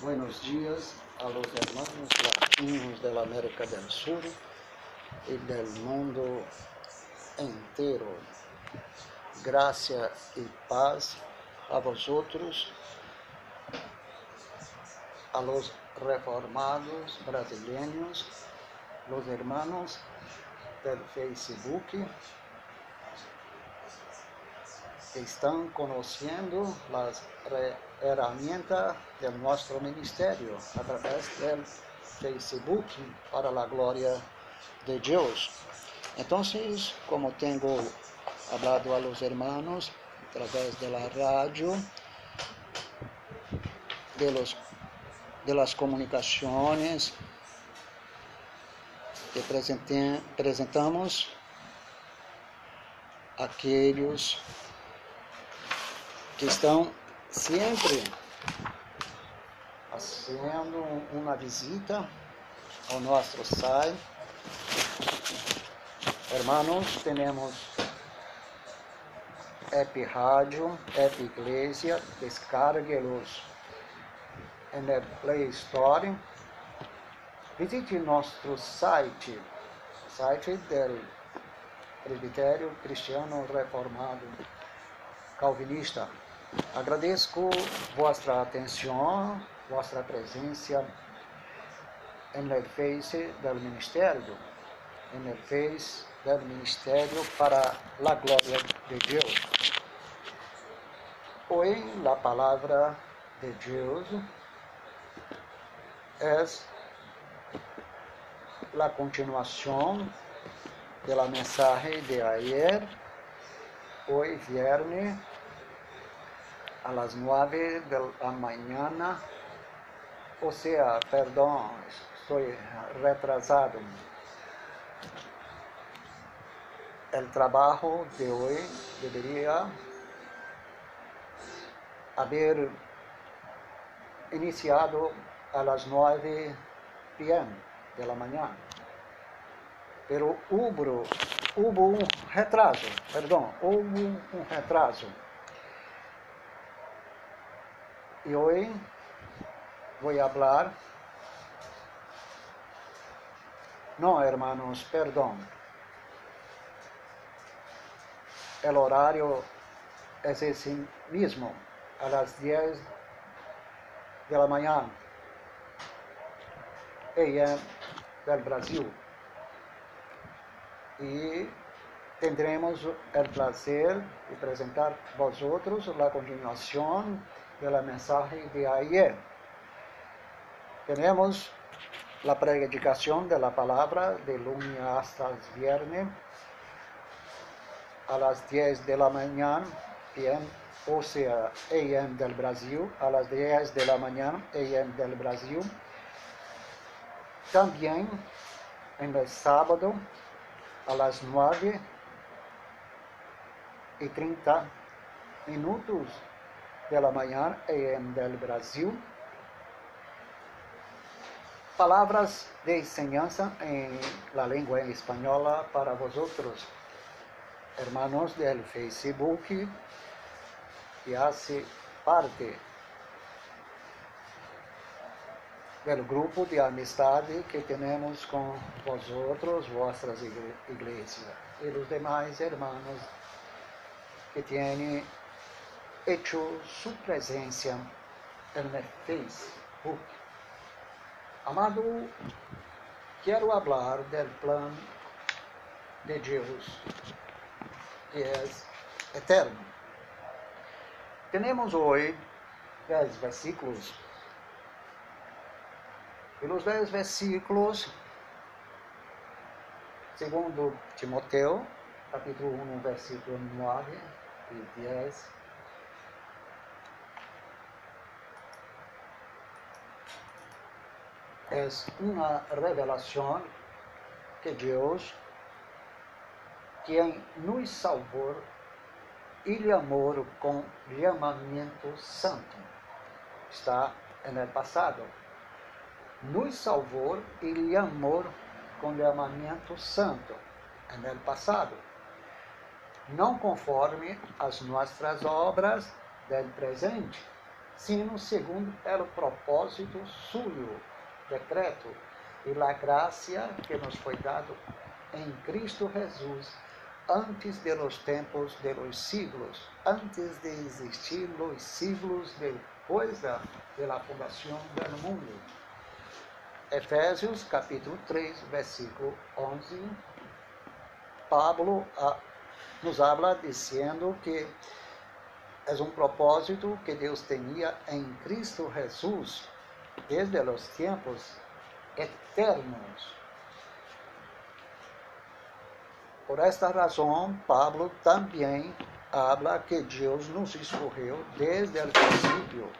Buenos días a los hermanos latinos de la América del Sur y del mundo entero. Gracia y paz a vosotros, a los reformados brasileños, los hermanos del Facebook estão conhecendo as ferramentas do nosso ministério através do Facebook para a glória de Deus. Então, como tenho hablado a los hermanos através da rádio, de, los, de las comunicações que apresentamos aqueles que estão sempre fazendo uma visita ao nosso site. Hermanos, temos App Rádio, App Iglesia, descargue-los no Play Store. Visite nosso site, site do Presbitério Cristiano Reformado Calvinista. Agradeço vossa atenção, vossa presença no Face do Ministério, no Face do Ministério para a glória de Deus. Hoje, a palavra de Deus é a continuação da mensagem de ayer, hoje viernes a las nueve de la mañana, o sea, perdón, estoy retrasado. El trabajo de hoy debería haber iniciado a las 9 p.m. de la mañana. Pero hubo, hubo un retraso, perdón, hubo un retraso. Y hoy voy a hablar. No, hermanos, perdón. El horario es ese mismo, a las 10 de la mañana, ella del Brasil. Y tendremos el placer de presentar vosotros la continuación de la mensaje de ayer. Tenemos la predicación de la palabra de lunes hasta el viernes a las 10 de la mañana, PM, o sea, AM del Brasil, a las 10 de la mañana, AM del Brasil. También en el sábado a las 9 y 30 minutos de la manhã em del Brasil. Palavras de enseñanza em la lengua espanhola para vosotros, hermanos del Facebook, que hace parte del grupo de amistade que temos com vosotros, vossas igrejas, e os demais hermanos que têm hecho su presencia en el Facebook. Amado, quero hablar del plan de Deus, que é eterno. Temos hoje dez versículos. Nos dez versículos, segundo Timoteu, capítulo 1, versículo 9 e 10, é uma revelação que Deus, quem nos salvou, ele amor com chamamento santo. Está no passado. Nos salvou, ele amor com chamamento santo. No passado. Não conforme as nossas obras del presente, sino segundo o propósito suyo, decreto e a graça que nos foi dado em Cristo Jesus antes de los tempos de los siglos, antes de existir los siglos depois da, de la fundação do mundo. Efésios capítulo 3, versículo 11, Pablo nos habla dizendo que é um propósito que Deus tinha em Cristo Jesus desde os tempos eternos. Por esta razão, Pablo também habla que Deus nos escolheu desde o princípio.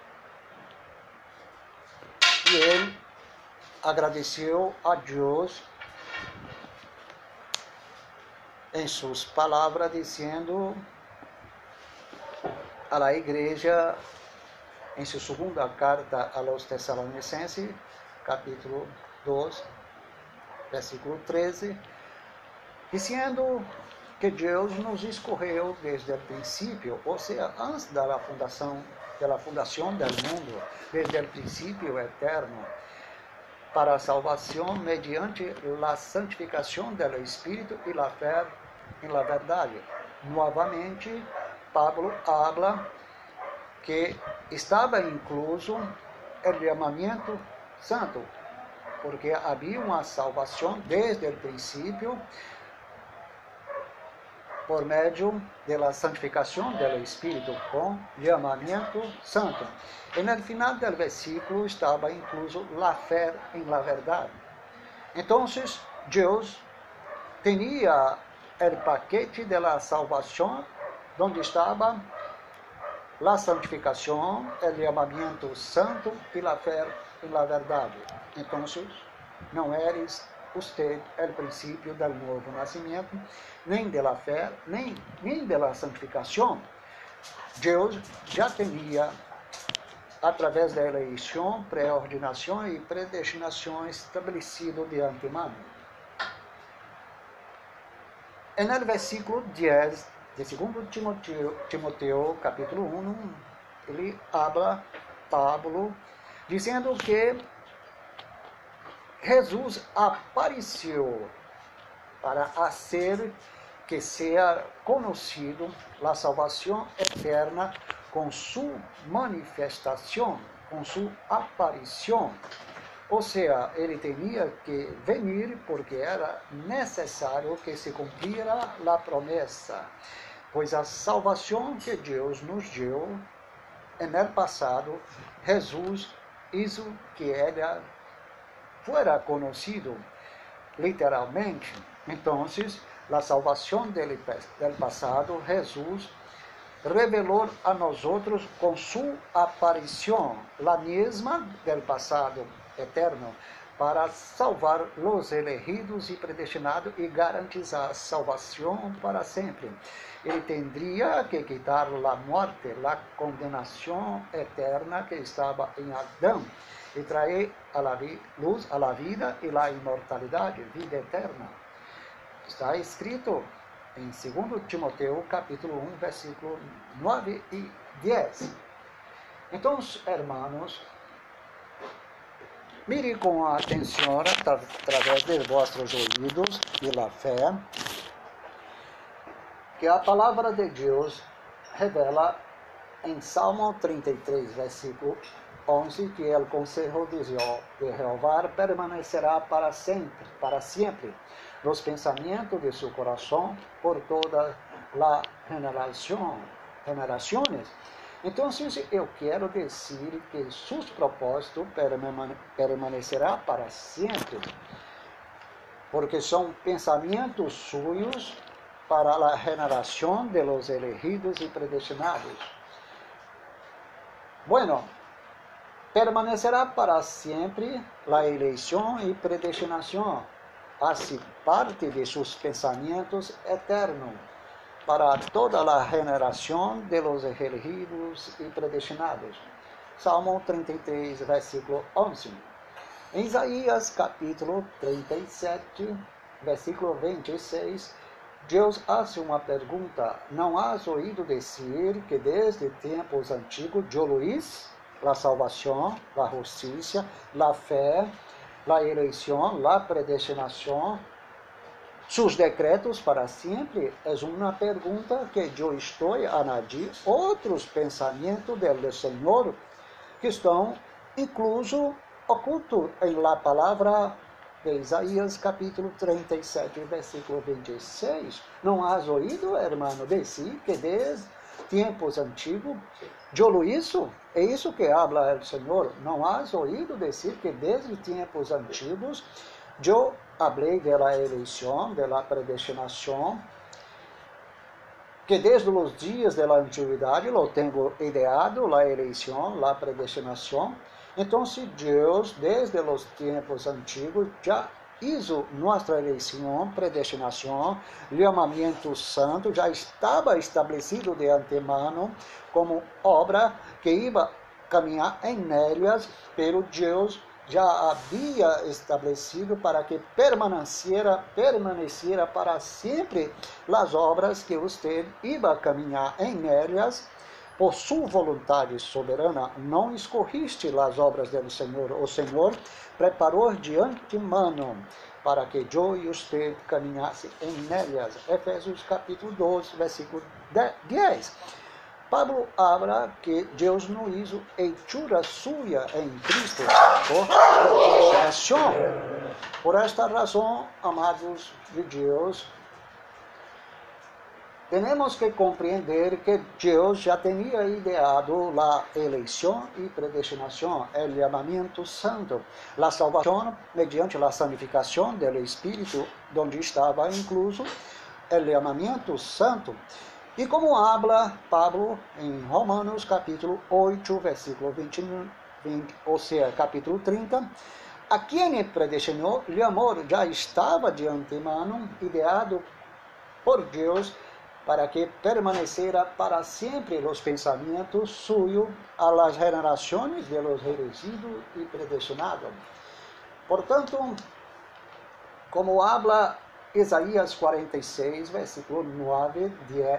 E ele agradeceu a Deus em suas palavras, dizendo à igreja, em sua segunda carta aos Tessalonicenses, capítulo 2, versículo 13, dizendo que Deus nos escolheu desde o princípio, ou seja, antes da fundação, da fundação do mundo, desde o princípio eterno, para a salvação mediante a santificação do Espírito e a fé em la verdade. Novamente, Pablo habla que estava incluso o chamamento santo, porque havia uma salvação desde o princípio por meio da santificação do Espírito com chamamento santo. E no final do versículo estava incluso a fé em la verdade. Então, Deus tinha o paquete da salvação, onde estava a santificação, o chamamento santo e a fé em la verdade. Então, não eres usted o princípio do novo nascimento, nem da fé, nem, nem da santificação. Deus já tinha, através da eleição, pré-ordinação e predestinação estabelecido de antemano. No versículo 10 de 2 Timoteo, Timoteo capítulo 1, ele habla, Pablo, dizendo que Jesus apareceu para fazer que seja conhecido a salvação eterna com sua manifestação, com sua aparição. Ou seja, ele tinha que vir porque era necessário que se cumprira a promessa, pois a salvação que Deus nos deu no passado, Jesus isso que era fuera conocido literalmente, entonces la salvación del, del pasado, Jesús reveló a nosotros con su aparición, la misma del pasado eterno, para salvar los elegidos y predestinados y garantizar salvación para sempre. Ele tendría que quitar la muerte, la condenación eterna que estaba en Adán e trazer a luz a la vida e a imortalidade, vida eterna. Está escrito em 2 Timoteu, capítulo 1, versículo 9 e 10. Então, hermanos, mire com atenção através de vossos ouvidos e la fé que a palavra de Deus revela em Salmo 33, versículo 11 que o conselho de Jeová permanecerá para sempre, para sempre, nos pensamentos de seu coração por toda a generação, generações. Então, eu quero dizer que seus propósitos permanecerá para sempre, porque são pensamentos suyos para a generação de los elegidos e predestinados. Bueno, permanecerá para sempre a eleição e predestinação, assim parte de seus pensamentos eternos para toda a generação de los elegidos e predestinados. Salmo 33, versículo 11. Em Isaías capítulo 37, versículo 26, Deus hace uma pergunta: Não has ouído dizer que desde tempos antigos eu Luís la salvación, la justicia, la fe, la eleição, la predestinação, sus decretos para sempre é uma pergunta que eu estou a añadir outros pensamentos do Senhor que estão incluso oculto em la palavra de Isaías capítulo 37, versículo 26. Não has ouído, hermano, de si, que desde tempos antigos, eu isso, é isso que habla o Senhor, não has ouído decir que desde tempos antigos eu hablei de la eleição, de la predestinação, que desde os dias da antiguidade lo tenho ideado, la eleição, la predestinação. Então, se Deus, desde os tempos antigos, já hizo nossa eleição, predestinação, chamamento santo, já estava estabelecido de antemano como obra que ia caminhar em nélias, pelo Deus já havia estabelecido para que permaneciera, permaneciera para sempre as obras que você ia caminhar em elas, por sua vontade soberana, não escorriste as obras do Senhor. O Senhor preparou de antemano para que eu e você caminhasse em elas. Efésios capítulo 12, versículo 10. Pablo habla que Deus não hizo hechura suya em Cristo por creación. Por esta razão, amados de Deus, temos que compreender que Deus já tinha ideado a eleição e predestinação, o chamamento santo, a salvação mediante a santificação do Espírito, onde estava incluso o chamamento santo. E como habla Pablo em Romanos capítulo 8, versículo 20, 20 ou seja, capítulo 30, a quem predestinou, o amor já estava de antemano ideado por Deus para que permanecera para sempre os pensamentos suyos a las generaciones de los elegidos y predestinados. Portanto, como habla Isaías 46, versículo 9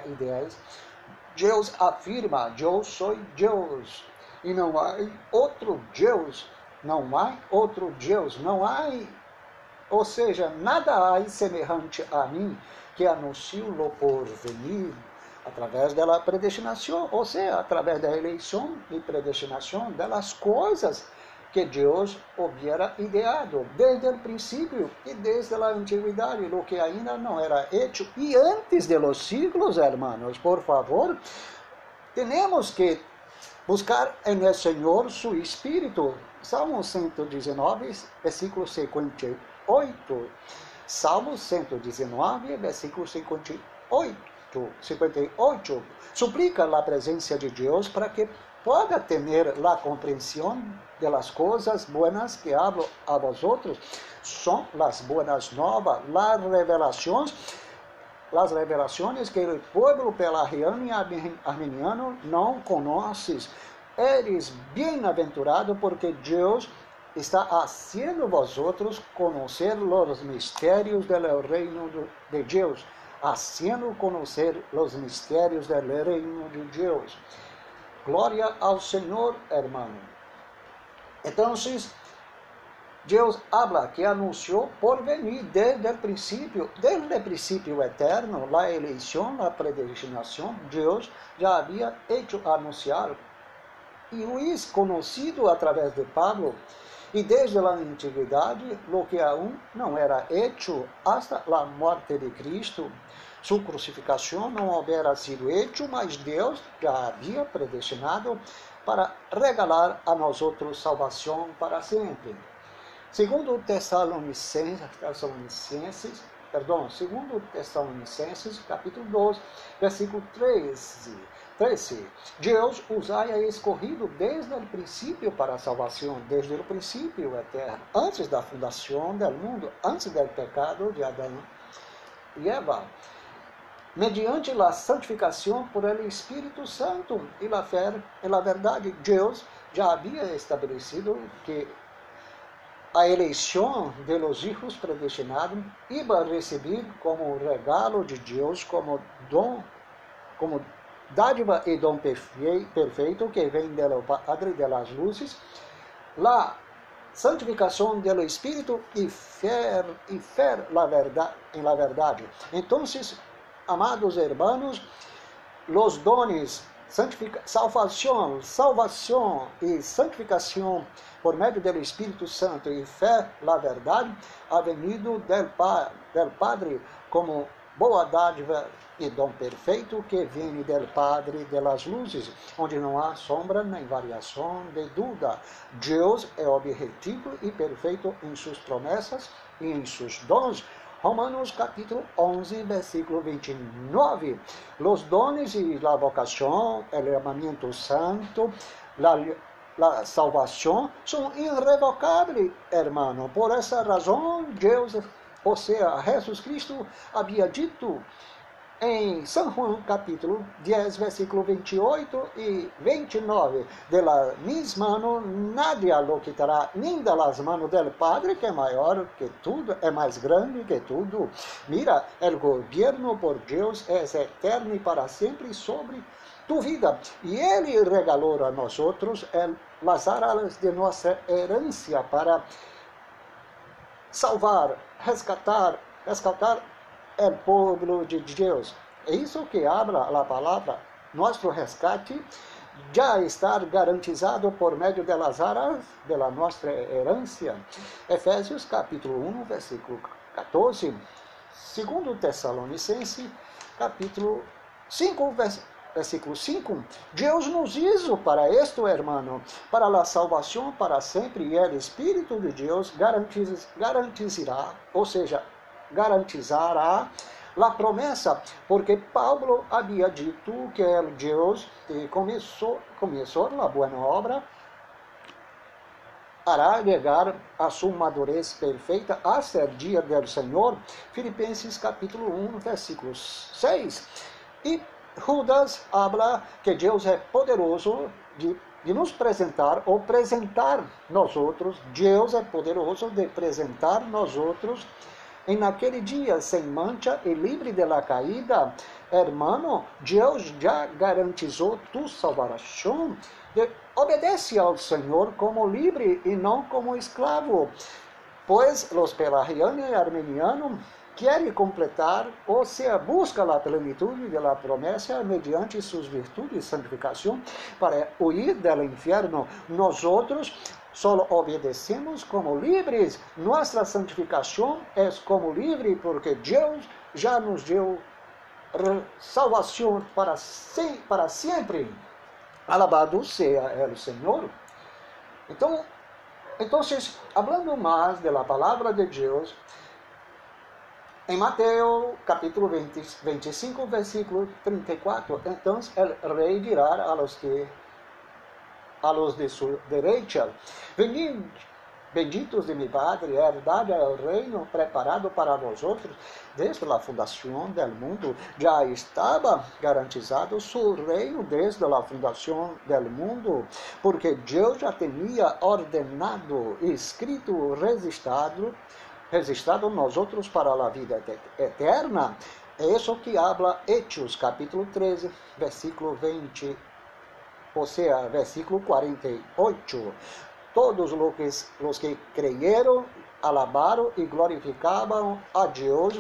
e 10. Deus afirma: Eu sou Deus, e não há outro Deus, não há outro Deus, não há, ou seja, nada há semelhante a mim que anuncio o porvenir através da predestinação, ou seja, através da eleição e predestinação das coisas que Deus hubiera ideado desde o princípio e desde a antiguidade, lo que ainda não era hecho. E antes de los siglos, hermanos, por favor, temos que buscar en el Senhor su Espírito. Salmo 119, versículo 58. Salmo 119, versículo 58. 58. Suplica a presença de Deus para que pueda ter a compreensão de las cosas buenas que hablo a vosotros son las buenas novas, las revelaciones, las revelaciones que el pueblo pelariano y armeniano no conoces. Eres bienaventurado porque Dios está haciendo vosotros conocer los misterios del reino de Dios, haciendo conocer los misterios del reino de Dios. Glória ao Senhor, hermano. Então, Deus habla que anunciou por venir desde o princípio, desde o princípio eterno, a eleição, a predestinação, Deus já havia hecho anunciar e o is conhecido através de Pablo, e desde a antiguidade, lo que aún não era hecho hasta a morte de Cristo, sua crucificação não houvera sido hecho, mas Deus já havia predestinado para regalar a nós outros salvação para sempre. Segundo Tessalonicenses, Tessalonicenses perdão, segundo Tessalonicenses, capítulo 12, versículo 13. 13. Deus os há escorrido desde o princípio para a salvação, desde o princípio eterno, antes da fundação do mundo, antes do pecado de Adão e Eva mediante a santificação por el Espírito Santo e a fé e a verdade. Deus já havia estabelecido que a eleição de los hijos predestinados iba a receber como regalo de Deus, como dom, como dádiva e dom perfeito que vem do Padre de las Luzes, la santificação do Espírito e fer, e fer la verdade, em la verdade. Então, amados hermanos, los dones salvação, salvação e santificação por meio do Espírito Santo e fé la verdade, ha venido del, del Padre como boa dádiva e dom perfeito que vem del Padre de las luzes, onde não há sombra nem variação de dúvida. Deus é objetivo e perfeito em suas promessas e em seus dons. Romanos capítulo 11, versículo 29. Los dones e la vocação, el amamiento santo, la, la salvação são irrevocables, hermano. Por essa razão, Deus, ou seja, Jesus Cristo havia dito em São Juan capítulo 10, versículo 28 e 29. De la mis manos nadie lo quitará, nem de las manos del Padre, que é maior que tudo, é mais grande que tudo. Mira, el gobierno por Deus é eterno e para sempre sobre tu vida. E Ele regalou a nós outros as aras de nossa herência para salvar, resgatar, resgatar el pueblo de Deus. É isso que habla a palavra. Nosso resgate já está garantizado por meio das aras de la nossa herência. Efésios capítulo 1, versículo 14. Segundo Tessalonicense, capítulo 5, versículo 5. Deus nos hizo para esto, hermano, para a salvação para sempre, e o Espírito de Deus garantizará, ou seja, garantizará a promessa, porque Paulo havia dito que o Deus começou, começou a boa obra hará chegar a sua madurez perfeita a ser dia do Senhor. Filipenses capítulo 1, versículo 6. E Judas habla que Deus é poderoso de, de nos apresentar ou apresentar nós outros. Deus é poderoso de apresentar nós outros em naquele dia sem mancha e livre de la caída, hermano, Deus já garantizou tu salvação. Obedece ao Senhor como livre e não como escravo, pois os pelagianos e armenianos querem completar, ou seja, busca a plenitude da promessa mediante suas virtudes e santificação para huir do inferno. Nós outros Só obedecemos como livres. Nossa santificação é como livre, porque Deus já nos deu salvação para, se, para sempre. Alabado seja o Senhor. Então, então, falando mais da palavra de Deus, em Mateus capítulo 20, 25, versículo 34, então o rei dirá a los que a los de su derecha. Venid, benditos de mi Padre, herdad el reino preparado para vosotros desde a fundação do mundo. Já estava garantizado seu reino desde a fundação do mundo, porque Deus já tinha ordenado, escrito, registrado, registrado outros para a vida eterna. É isso que habla Hechos, capítulo 13, versículo 20 ou seja, versículo 48. Todos os que, creyeron, alabaram e glorificavam a Deus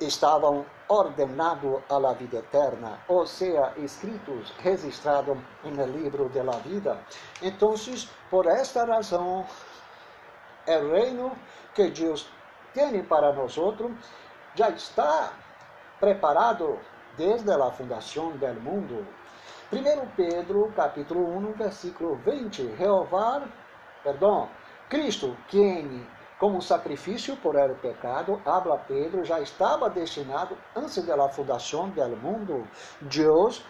estavam ordenados a la vida eterna, ou seja, escritos, registrados no livro de la vida. Então, por esta razão, o reino que Deus tem para nós já está preparado desde a fundação do mundo. 1 Pedro, capítulo 1, versículo 20. Jeová, perdão, Cristo, quem como sacrifício por el pecado, habla Pedro, já estava destinado antes da fundação do mundo. Deus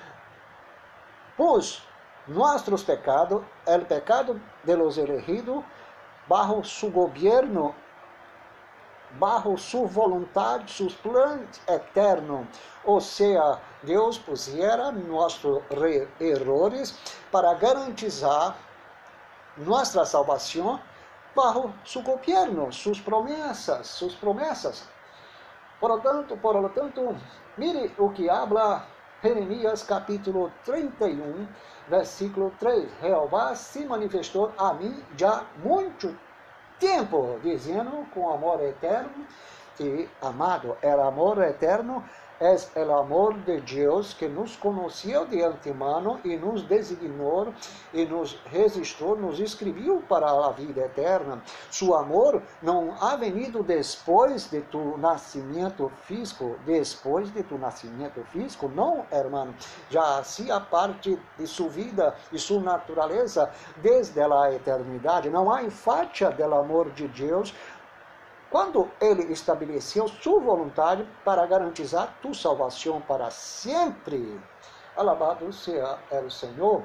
pôs nossos pecados, el pecado de los elegidos, bajo su gobierno bajo su voluntad, sus planos eternos. Ou seja, Deus pusiera nossos erros para garantizar nossa salvação bajo su governo, suas promessas, suas promessas. Por lo tanto, por lo tanto, mire o que habla Jeremias capítulo 31, versículo 3. Jeová se manifestou a mim já muito tempo, dizendo com amor eterno, que amado era amor eterno, es el amor de Deus que nos conheceu de antemano e nos designou e nos registrou, nos escreveu para a vida eterna. Su amor não ha venido depois de tu nascimento físico, depois de tu nascimento físico, não, hermano. Já hacía parte de sua vida e sua natureza desde a eternidade. Não há enfátia do amor de Deus quando ele estabeleceu sua vontade para garantizar tua salvação para sempre. Alabado seja o Senhor.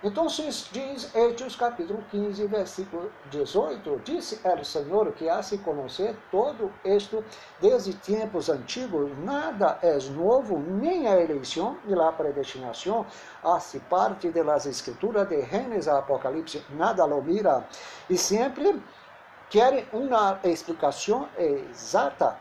Então diz Hechos capítulo 15, versículo 18, disse o Senhor que há se conhecer todo isto desde tempos antigos, nada é novo, nem a eleição e a predestinação, hace parte das escrituras de Gênesis a Apocalipse, nada lo mira, e sempre querem uma explicação exata,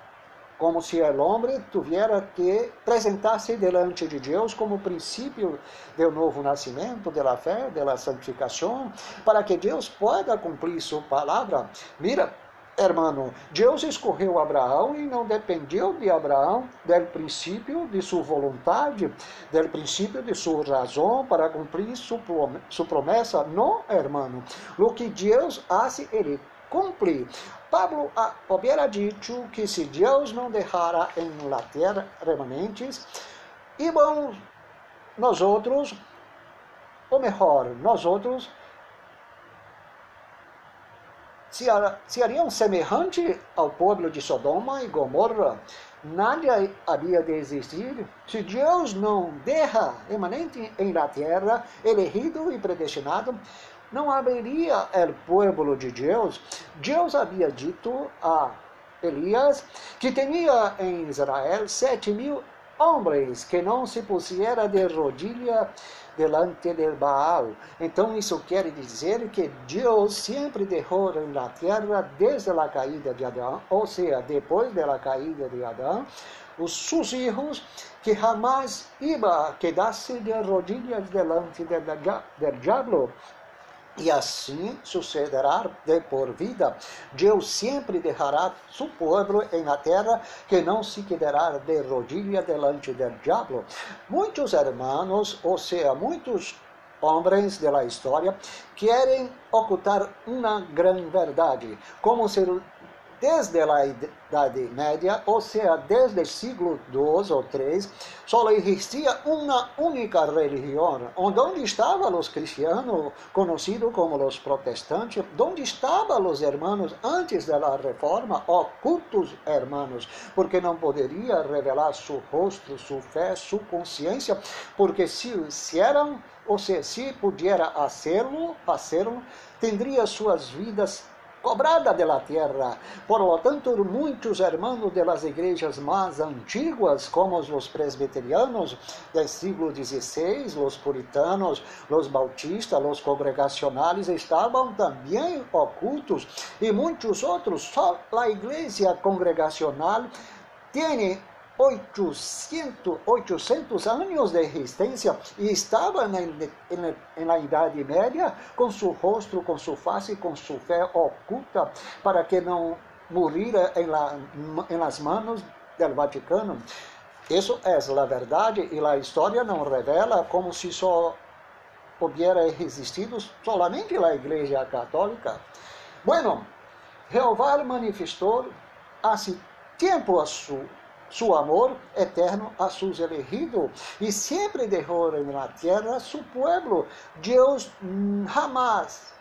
como se o homem tivesse que apresentar-se delante de Deus como princípio do novo nascimento, da fé, da santificação, para que Deus possa cumprir sua palavra. Mira, hermano, Deus escorreu Abraão e não dependeu de Abraão do princípio de sua vontade, do princípio de sua razão para cumprir sua promessa. Não, hermano. O que Deus faz, ele cumprir. Pablo hubiera dicho que se Deus não deixara em la terra remanentes, íbamos nós outros, ou melhor, nós outros, seriam semelhante ao povo de Sodoma e Gomorra. Nada havia de existir se Deus não deixa remanente em la elegido e predestinado, não haveria el pueblo de Deus. Deus havia dito a Elias que tinha em Israel sete mil homens que não se pusiera de rodilha delante del Baal. Então isso quer dizer que Deus sempre deixou na terra desde a caída de Adão, ou seja, depois da caída de Adão, os seus filhos que jamais iba quedar-se de rodilhas delante del, del diabo, e assim sucederá de por vida. Deus sempre deixará seu povo em la terra que não se quedará de rodilha delante del diabo. Muitos hermanos, ou seja, muitos homens da história, querem ocultar uma grande verdade, como se desde a Idade Média, ou seja, desde o século II ou III, só existia uma única religião. Onde estavam os cristianos, conhecidos como os protestantes? Onde estavam os hermanos antes da reforma, ocultos hermanos? Porque não poderia revelar seu rosto, sua fé, sua consciência, porque se, se eram, ou seja, se pudiera fazê-lo, fazê-lo, teria suas vidas cobrada de la tierra. Por lo tanto, muitos hermanos de las igrejas mais antiguas, como os presbiterianos del siglo XVI, os puritanos, os bautistas, os congregacionais, estavam também ocultos, e muitos outros, só a igreja congregacional tem 800, 800 anos de existência e estava na, na, na Idade Média com seu rosto, com sua face, com sua fé oculta, para que não morrira em, la, em las manos do Vaticano. Isso é a verdade e a história não revela como se só hubiera existido solamente a Igreja Católica. Bueno, Jeová manifestou há tempo a sua su amor eterno a sus elegidos e sempre dejó en la tierra su pueblo. Deus jamás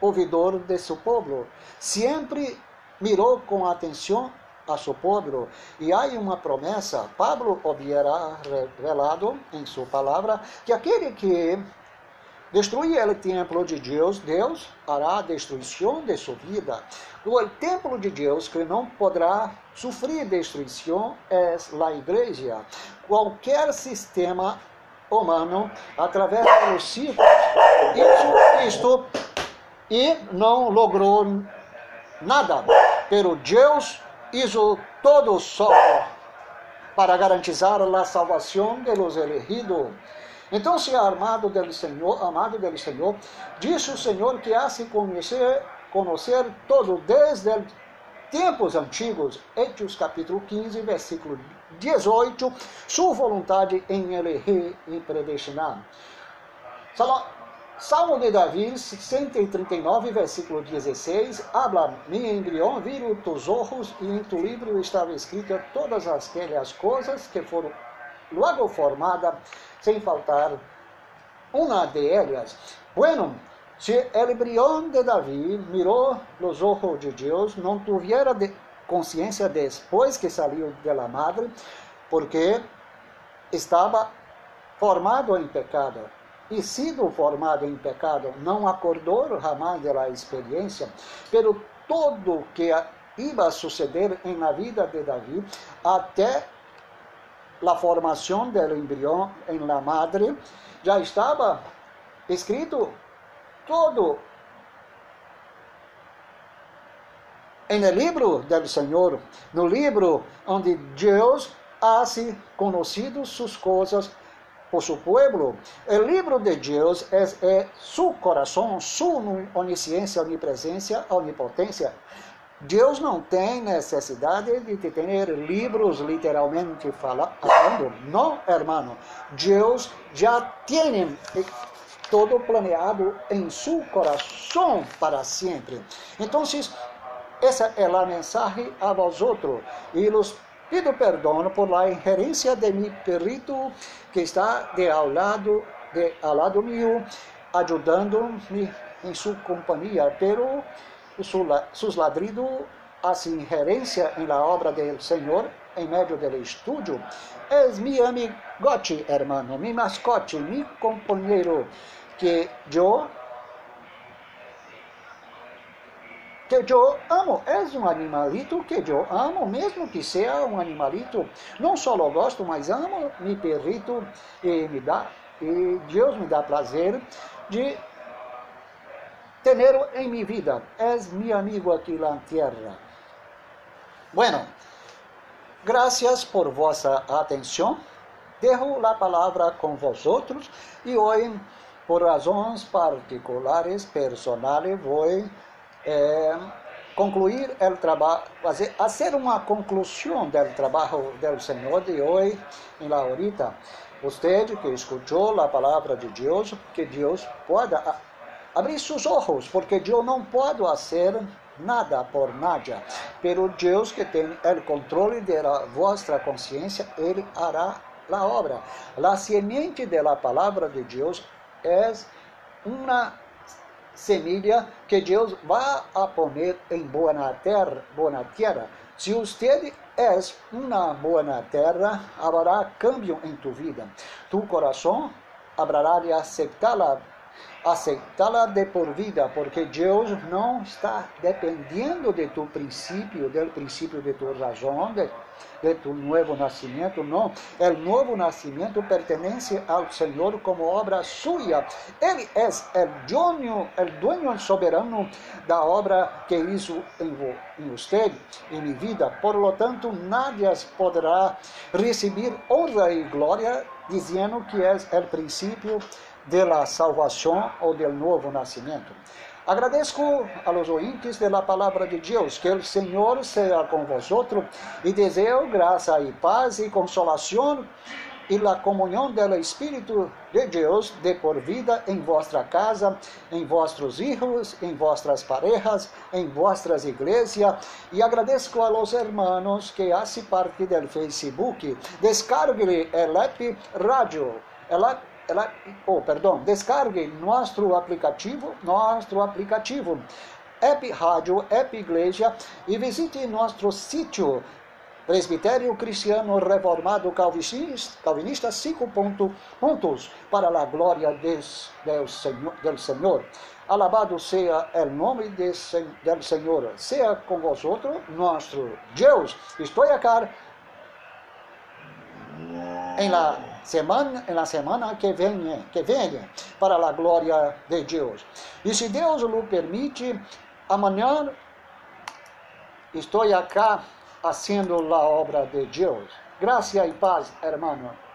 ouvidor de su pueblo, sempre mirou com atenção a seu povo. E há uma promessa, Pablo hubiera revelado em sua palavra, que aquele que Destruir o templo de Deus, Deus hará a destruição de sua vida. O templo de Deus que não poderá sofrer destruição é a igreja. Qualquer sistema humano, através do ciclo, isso, e não logrou nada. Pero Deus hizo todo só. para garantizar a salvação de los elegidos. Então, se amado del Senhor, amado del Senhor, disse o Senhor que hace conhecer, conhecer todo desde tempos antigos, Hechos capítulo 15, versículo 18, sua vontade em elegir e predestinar. Salmo de Davi, 139, versículo 16, Habla-me em embrião, viro tus ojos, e em tu livro estava escrita todas aquelas coisas que foram logo formadas, sem faltar uma de elas. Bueno, se el embrião de Davi mirou os ojos de Deus, não tuviera de consciência depois que saiu de la madre, porque estava formado em pecado e sido formado em pecado, não acordou jamais da experiência, pelo todo que iba a suceder em la vida de Davi, até a formação do embrião em la madre, já estava escrito todo em el livro do Senhor, no livro onde Deus hace conhecido suas coisas por su pueblo. El libro de Dios es, es su corazón, su onisciência, onipresencia, onipotência. Deus não tem necessidade de ter livros literalmente falando. Não, hermano. Deus já tem todo planeado em seu coração para sempre. Então, essa é a mensagem a vós outros. E os Pido perdão por la ingerência de mi perrito que está de ao lado, de ao lado meu, ajudando-me em sua companhia, pero sus ladridos hace ingerência em la obra del Senhor em meio del estudio. Es mi amigote, hermano, mi mascote, mi companheiro, que eu que eu amo. É um animalito que eu amo, mesmo que seja um animalito. Não só gosto, mas amo meu perrito e me dá e Deus me dá prazer de ter em minha vida. É meu amigo aqui na terra. Bueno, graças por vossa atenção. Dejo a palavra com vosotros e hoje, por razões particulares, personais, vou é, concluir o trabalho, fazer, fazer uma conclusão do trabalho do Senhor de hoje, em la horita. Você que escutou a palavra de Deus, que Deus pode abrir seus olhos, porque Deus não pode fazer nada por nada, pero Deus que tem o controle da vossa consciência, Ele hará a obra. A semente da palavra de Deus é uma semilla que Deus vai a poner em boa terra, boa terra. Se você é uma boa terra, haverá cambio em tu vida. Tu coração haverá de aceitá-la aceitá-la de por vida, porque Deus não está dependendo de tu princípio, do princípio de tu razão, de, de tu novo nascimento, não. O novo nascimento pertence ao Senhor como obra sua. Ele é o dueño, o dueño soberano da obra que hizo em, em você, em minha vida. Por lo tanto, nadie poderá receber honra e glória dizendo que é o princípio de la salvação ou del novo nascimento. Agradeço a los ouvintes de la palavra de Deus, que o Senhor seja com vosotros e desejo graça e paz e consolação e la comunhão do Espírito de Deus de por vida em vossa casa, em vossos filhos, em vossas parejas, em vossas igrejas. E agradeço a los hermanos que fazem parte do Facebook. Descargue el app rádio, el app ela, oh, perdão, descargue nosso aplicativo, nosso aplicativo App Rádio, App Igreja e visite nosso sítio Presbitério Cristiano Reformado Calvinista, Calvinista 5 pontos para a glória del, Senhor, Senhor. Alabado seja o nome del Senhor. Seja com vosotros nosso Deus. Estou aqui em la semana, na semana que vem, que vem, para a glória de Deus. E se Deus o permite, amanhã estou aqui fazendo a obra de Deus. Gracia y paz, hermano.